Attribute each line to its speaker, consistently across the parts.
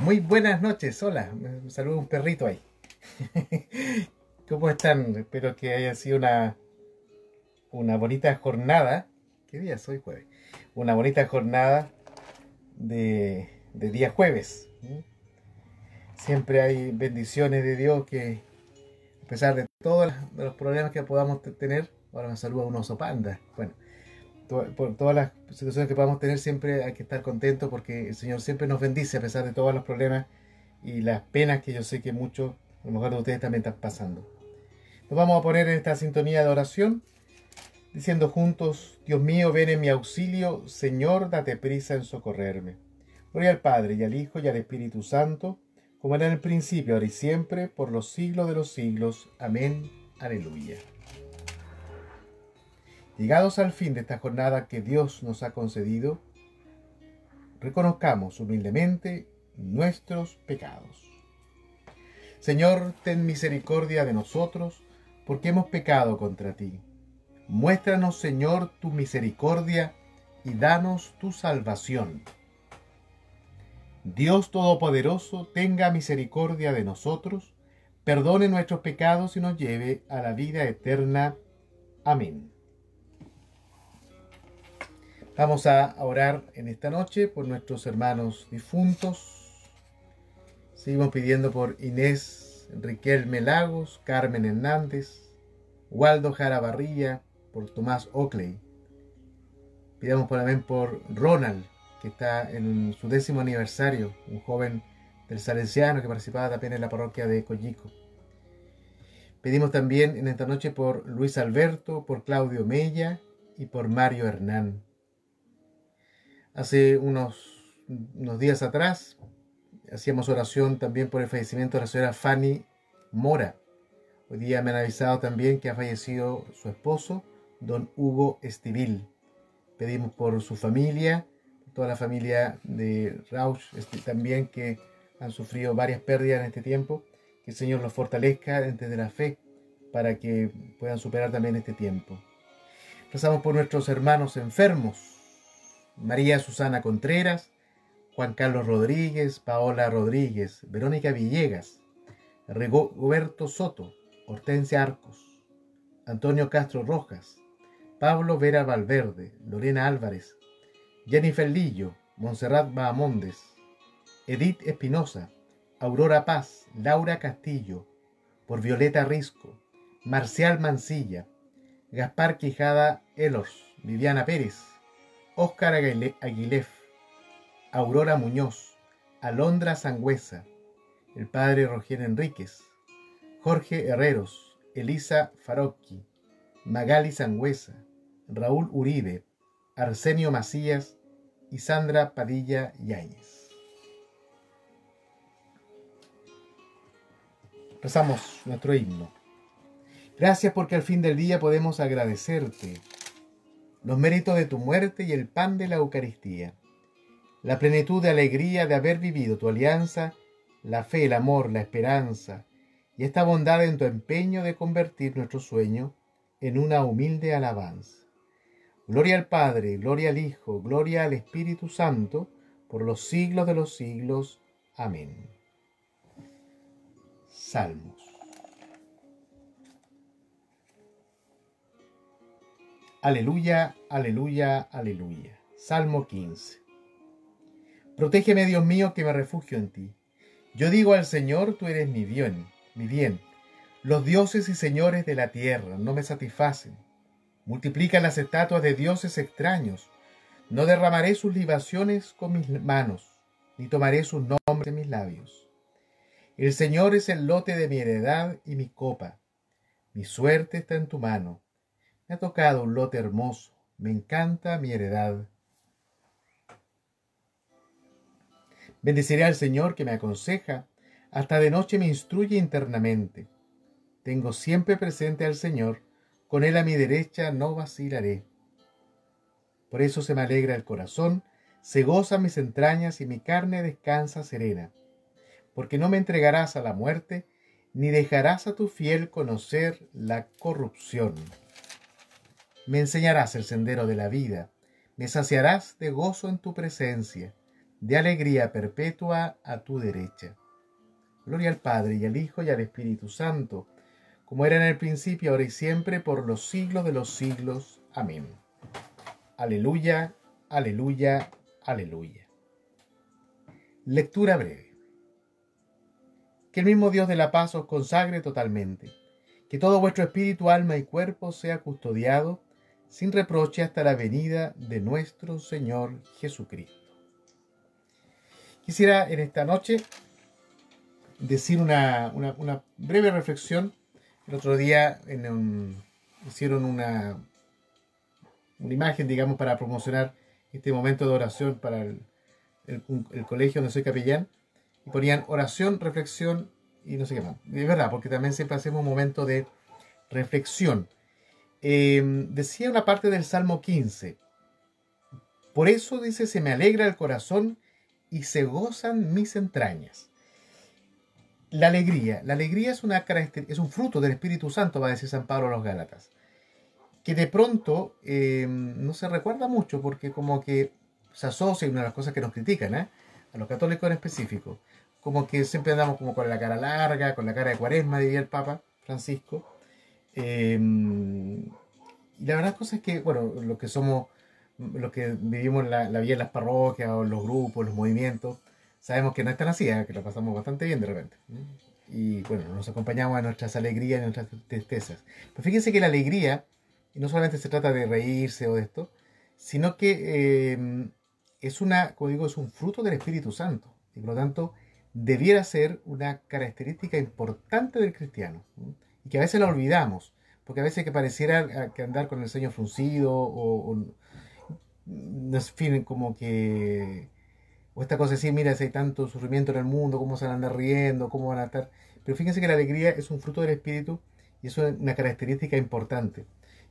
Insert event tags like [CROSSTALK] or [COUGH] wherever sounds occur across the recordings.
Speaker 1: Muy buenas noches, hola, me saluda un perrito ahí. [LAUGHS] ¿Cómo están? Espero que haya sido una, una bonita jornada. ¿Qué día soy jueves? Una bonita jornada de, de día jueves. Siempre hay bendiciones de Dios que, a pesar de todos los problemas que podamos tener, ahora me saluda un oso panda. Bueno, por todas las situaciones que podamos tener, siempre hay que estar contentos porque el Señor siempre nos bendice a pesar de todos los problemas y las penas que yo sé que muchos, a lo mejor de ustedes también están pasando. Nos vamos a poner en esta sintonía de oración, diciendo juntos, Dios mío, ven en mi auxilio, Señor, date prisa en socorrerme. Gloria al Padre y al Hijo y al Espíritu Santo, como era en el principio, ahora y siempre, por los siglos de los siglos. Amén. Aleluya. Llegados al fin de esta jornada que Dios nos ha concedido, reconozcamos humildemente nuestros pecados. Señor, ten misericordia de nosotros, porque hemos pecado contra ti. Muéstranos, Señor, tu misericordia y danos tu salvación. Dios Todopoderoso, tenga misericordia de nosotros, perdone nuestros pecados y nos lleve a la vida eterna. Amén. Vamos a orar en esta noche por nuestros hermanos difuntos. Seguimos pidiendo por Inés Riquelme Lagos, Carmen Hernández, Waldo Jara Barrilla, por Tomás Oakley. Pidamos también por Ronald, que está en su décimo aniversario, un joven del Salesiano que participaba también en la parroquia de Collico. Pedimos también en esta noche por Luis Alberto, por Claudio Mella y por Mario Hernán. Hace unos, unos días atrás hacíamos oración también por el fallecimiento de la señora Fanny Mora. Hoy día me han avisado también que ha fallecido su esposo, don Hugo Estivil. Pedimos por su familia, toda la familia de Rausch este, también que han sufrido varias pérdidas en este tiempo. Que el Señor los fortalezca dentro de la fe para que puedan superar también este tiempo. Rezamos por nuestros hermanos enfermos, María Susana Contreras, Juan Carlos Rodríguez, Paola Rodríguez, Verónica Villegas, Roberto Soto, Hortensia Arcos, Antonio Castro Rojas, Pablo Vera Valverde, Lorena Álvarez, Jennifer Lillo, Montserrat Bahamondes, Edith Espinosa, Aurora Paz, Laura Castillo, por Violeta Risco, Marcial Mancilla, Gaspar Quijada Elos, Viviana Pérez, Óscar Aguilef, Aurora Muñoz, Alondra Sangüesa, el padre Roger Enríquez, Jorge Herreros, Elisa Farocchi, Magali Sangüesa, Raúl Uribe, Arsenio Macías y Sandra Padilla Yáñez. Rezamos nuestro himno. Gracias porque al fin del día podemos agradecerte los méritos de tu muerte y el pan de la Eucaristía, la plenitud de alegría de haber vivido tu alianza, la fe, el amor, la esperanza, y esta bondad en tu empeño de convertir nuestro sueño en una humilde alabanza. Gloria al Padre, gloria al Hijo, gloria al Espíritu Santo, por los siglos de los siglos. Amén. Salmos. Aleluya, aleluya, aleluya. Salmo 15. Protégeme, Dios mío, que me refugio en ti. Yo digo al Señor, tú eres mi bien, mi bien. Los dioses y señores de la tierra no me satisfacen. Multiplican las estatuas de dioses extraños. No derramaré sus libaciones con mis manos, ni tomaré sus nombres en mis labios. El Señor es el lote de mi heredad y mi copa. Mi suerte está en tu mano me ha tocado un lote hermoso. Me encanta mi heredad. Bendeciré al Señor que me aconseja. Hasta de noche me instruye internamente. Tengo siempre presente al Señor. Con Él a mi derecha no vacilaré. Por eso se me alegra el corazón, se goza mis entrañas y mi carne descansa serena. Porque no me entregarás a la muerte, ni dejarás a tu fiel conocer la corrupción. Me enseñarás el sendero de la vida, me saciarás de gozo en tu presencia, de alegría perpetua a tu derecha. Gloria al Padre y al Hijo y al Espíritu Santo, como era en el principio, ahora y siempre, por los siglos de los siglos. Amén. Aleluya, aleluya, aleluya. Lectura breve. Que el mismo Dios de la paz os consagre totalmente, que todo vuestro espíritu, alma y cuerpo sea custodiado sin reproche hasta la venida de nuestro Señor Jesucristo. Quisiera en esta noche decir una, breve reflexión. El otro día hicieron una, una imagen, digamos, para promocionar este momento de oración para el, colegio donde soy capellán. Y ponían oración, reflexión y no sé qué más. Es verdad, porque también siempre hacemos un momento de reflexión. Em, decía una parte del Salmo 15. Por eso dice, se me alegra el corazón y se gozan mis entrañas. La alegría. La alegría es, una es un fruto del Espíritu Santo, va a decir San Pablo a los Gálatas. Que de pronto em, no se recuerda mucho porque como que se asocia, una de las cosas que nos critican, ¿eh? a los católicos en específico, como que siempre andamos como con la cara larga, con la cara de cuaresma, diría el Papa Francisco. Em, y la verdad cosa es que, bueno, los que somos, los que vivimos la, vida en las parroquias o los grupos, los movimientos, sabemos que no es tan así, ¿eh? que lo pasamos bastante bien de repente. Y bueno, nos acompañamos a nuestras alegrías y nuestras tristezas. Pero fíjense que la alegría, no solamente se trata de reírse o de esto, sino que em, es una, como digo, es un fruto del Espíritu Santo. Y por lo tanto, debiera ser una característica importante del cristiano. Y que a veces la olvidamos, porque a veces que pareciera que andar con el ceño fruncido o, o fin, como que o esta cosa así, mira, si hay tanto sufrimiento en el mundo, cómo se van a andar riendo, cómo van a estar. Pero fíjense que la alegría es un fruto del espíritu y eso es una característica importante.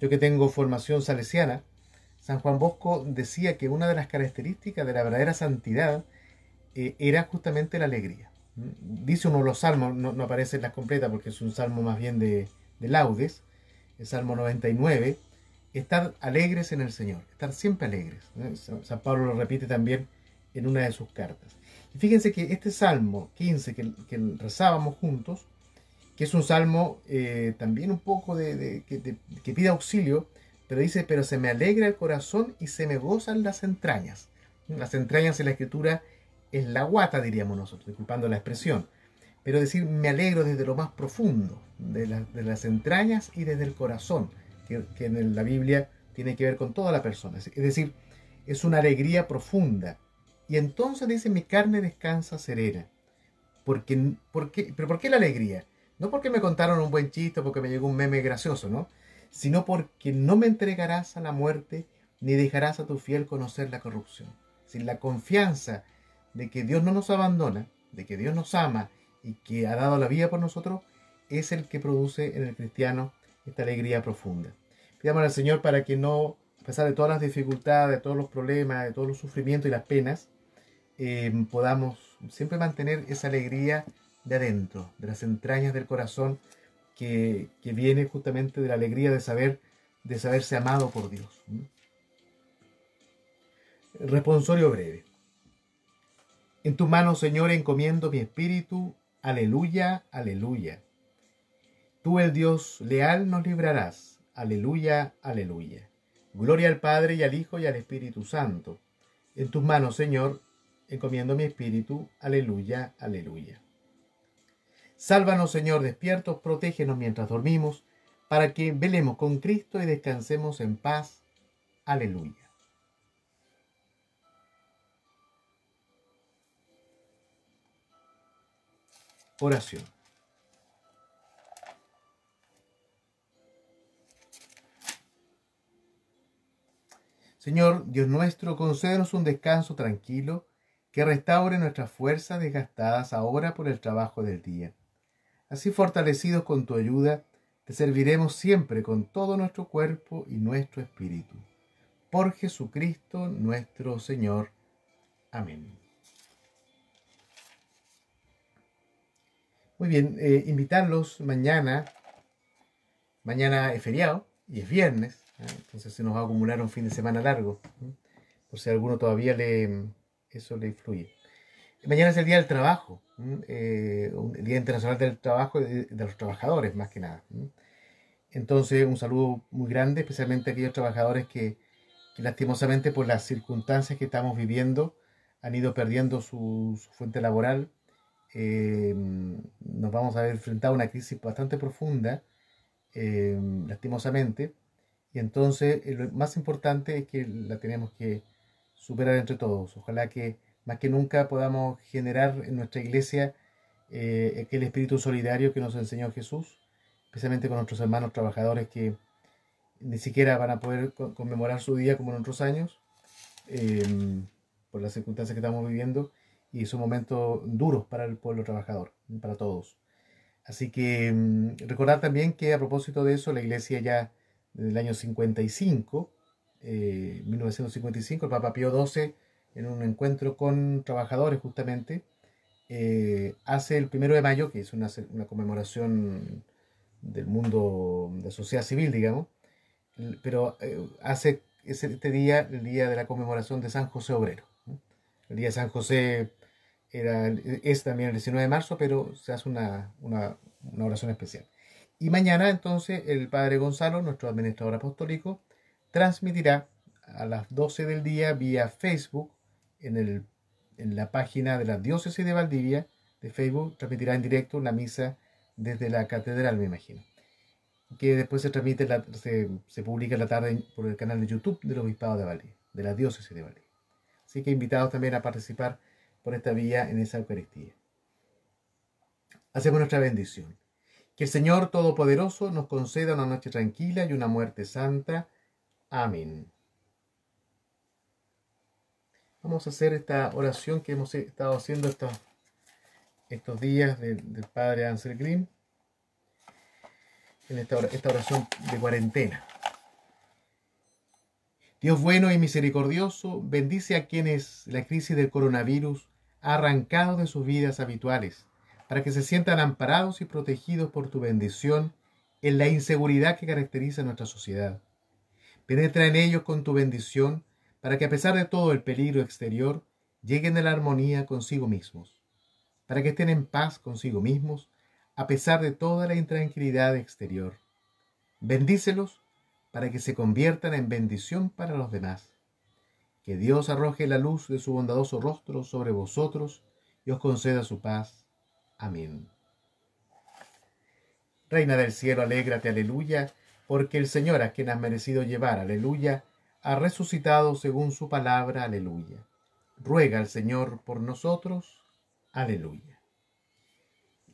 Speaker 1: Yo que tengo formación salesiana, San Juan Bosco decía que una de las características de la verdadera santidad eh, era justamente la alegría. Dice uno de los salmos, no, aparece en las completas porque es un salmo más bien de, de laudes, el salmo 99, estar alegres en el Señor, estar siempre alegres. San Pablo lo repite también en una de sus cartas. Y fíjense que este Salmo 15 que, rezábamos juntos, que es un salmo eh, también un poco de, que, pide auxilio, pero dice, pero se me alegra el corazón y se me gozan las entrañas. Las entrañas en la escritura es la guata, diríamos nosotros, disculpando la expresión. Pero decir, me alegro desde lo más profundo, de, las entrañas y desde el corazón, que, que en la Biblia tiene que ver con toda la persona. Es decir, es una alegría profunda, y entonces dice, mi carne descansa serena. Porque, porque, ¿Pero por qué la alegría? No porque me contaron un buen chiste, porque me llegó un meme gracioso, ¿no? Sino porque no me entregarás a la muerte, ni dejarás a tu fiel conocer la corrupción. Sin la confianza de que Dios no nos abandona, de que Dios nos ama y que ha dado la vida por nosotros, es el que produce en el cristiano esta alegría profunda. Pidamos al Señor para que no, a pesar de todas las dificultades, de todos los problemas, de todos los sufrimientos y las penas, Em, podamos siempre mantener esa alegría de adentro, de las entrañas del corazón, que, viene justamente de la alegría de saber, de saberse amado por Dios. Responsorio breve. En tu mano, Señor, encomiendo mi espíritu. Aleluya, aleluya. Tú, el Dios leal, nos librarás. Aleluya, aleluya. Gloria al Padre y al Hijo y al Espíritu Santo. En tus manos, Señor, encomiendo mi espíritu. Aleluya, aleluya. Sálvanos, Señor, despiertos, protégenos mientras dormimos, para que velemos con Cristo y descansemos en paz. Aleluya. Oración. Señor, Dios nuestro, concédenos un descanso tranquilo que restaure nuestras fuerzas desgastadas ahora por el trabajo del día. Así fortalecidos con tu ayuda, te serviremos siempre con todo nuestro cuerpo y nuestro espíritu. Por Jesucristo nuestro Señor. Amén. Muy bien, eh, invitarlos mañana. Mañana es feriado y es viernes, ¿eh? entonces se nos va a acumular un fin de semana largo. Por si alguno todavía le, eso le influye. Mañana es el Día del Trabajo, eh, el Día Internacional del Trabajo de, de, los Trabajadores, más que nada. Entonces, un saludo muy grande, especialmente a aquellos trabajadores que, lastimosamente por las circunstancias que estamos viviendo han ido perdiendo su fuente laboral. Eh, nos vamos a ver enfrentado a una crisis bastante profunda, eh, lastimosamente. Y entonces, eh, lo más importante es que la tenemos que superar entre todos. Ojalá que más que nunca podamos generar en nuestra iglesia eh, aquel espíritu solidario que nos enseñó Jesús, especialmente con nuestros hermanos trabajadores que ni siquiera van a poder conmemorar su día como en otros años, eh, por las circunstancias que estamos viviendo, y son momentos duros para el pueblo trabajador, para todos. Así que mm, recordar también que a propósito de eso, la iglesia ya desde el año 55, eh, 1955, el Papa Pío XII en un encuentro con trabajadores justamente, eh, hace el primero de mayo, que es una, una, conmemoración del mundo de sociedad civil, digamos, pero eh, hace este día el día de la conmemoración de San José Obrero. El día de San José es también el 19 de marzo, pero se hace una, una, oración especial. Y mañana entonces el Padre Gonzalo, nuestro administrador apostólico, transmitirá a las 12 del día vía Facebook en, el, en la página de la diócesis de Valdivia de Facebook, transmitirá en directo la misa desde la catedral, me imagino. Que después se transmite, se, se, publica en la tarde por el canal de YouTube del Obispado de Valdivia, de la diócesis de Valdivia. Así que invitados también a participar por esta vía en esa Eucaristía. Hacemos nuestra bendición. Que el Señor Todopoderoso nos conceda una noche tranquila y una muerte santa. Amén. Vamos a hacer esta oración que hemos estado haciendo estos, estos días del, Padre Ansel Grimm, en esta, esta oración de cuarentena. Dios bueno y misericordioso, bendice a quienes la crisis del coronavirus ha arrancado de sus vidas habituales, para que se sientan amparados y protegidos por tu bendición en la inseguridad que caracteriza nuestra sociedad. Penetra en ellos con tu bendición para que a pesar de todo el peligro exterior, lleguen a la armonía consigo mismos, para que estén en paz consigo mismos, a pesar de toda la intranquilidad exterior. Bendícelos para que se conviertan en bendición para los demás. Que Dios arroje la luz de su bondadoso rostro sobre vosotros y os conceda su paz. Amén. Reina del cielo, alégrate, aleluya, porque el Señor a quien has merecido llevar, aleluya, ha resucitado según su palabra, aleluya. Ruega al Señor por nosotros, aleluya.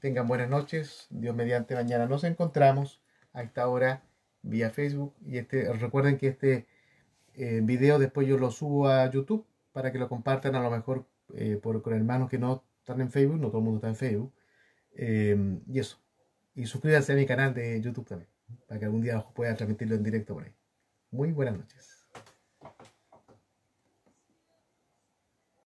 Speaker 1: Tengan buenas noches, Dios mediante mañana nos encontramos a esta hora vía Facebook y este, recuerden que este eh, video después yo lo subo a YouTube para que lo compartan a lo mejor eh, por, con hermanos que no están en Facebook, no todo el mundo está en Facebook. Eh, y eso. Y suscríbanse a mi canal de YouTube también, para que algún día pueda transmitirlo en directo por ahí. Muy buenas noches.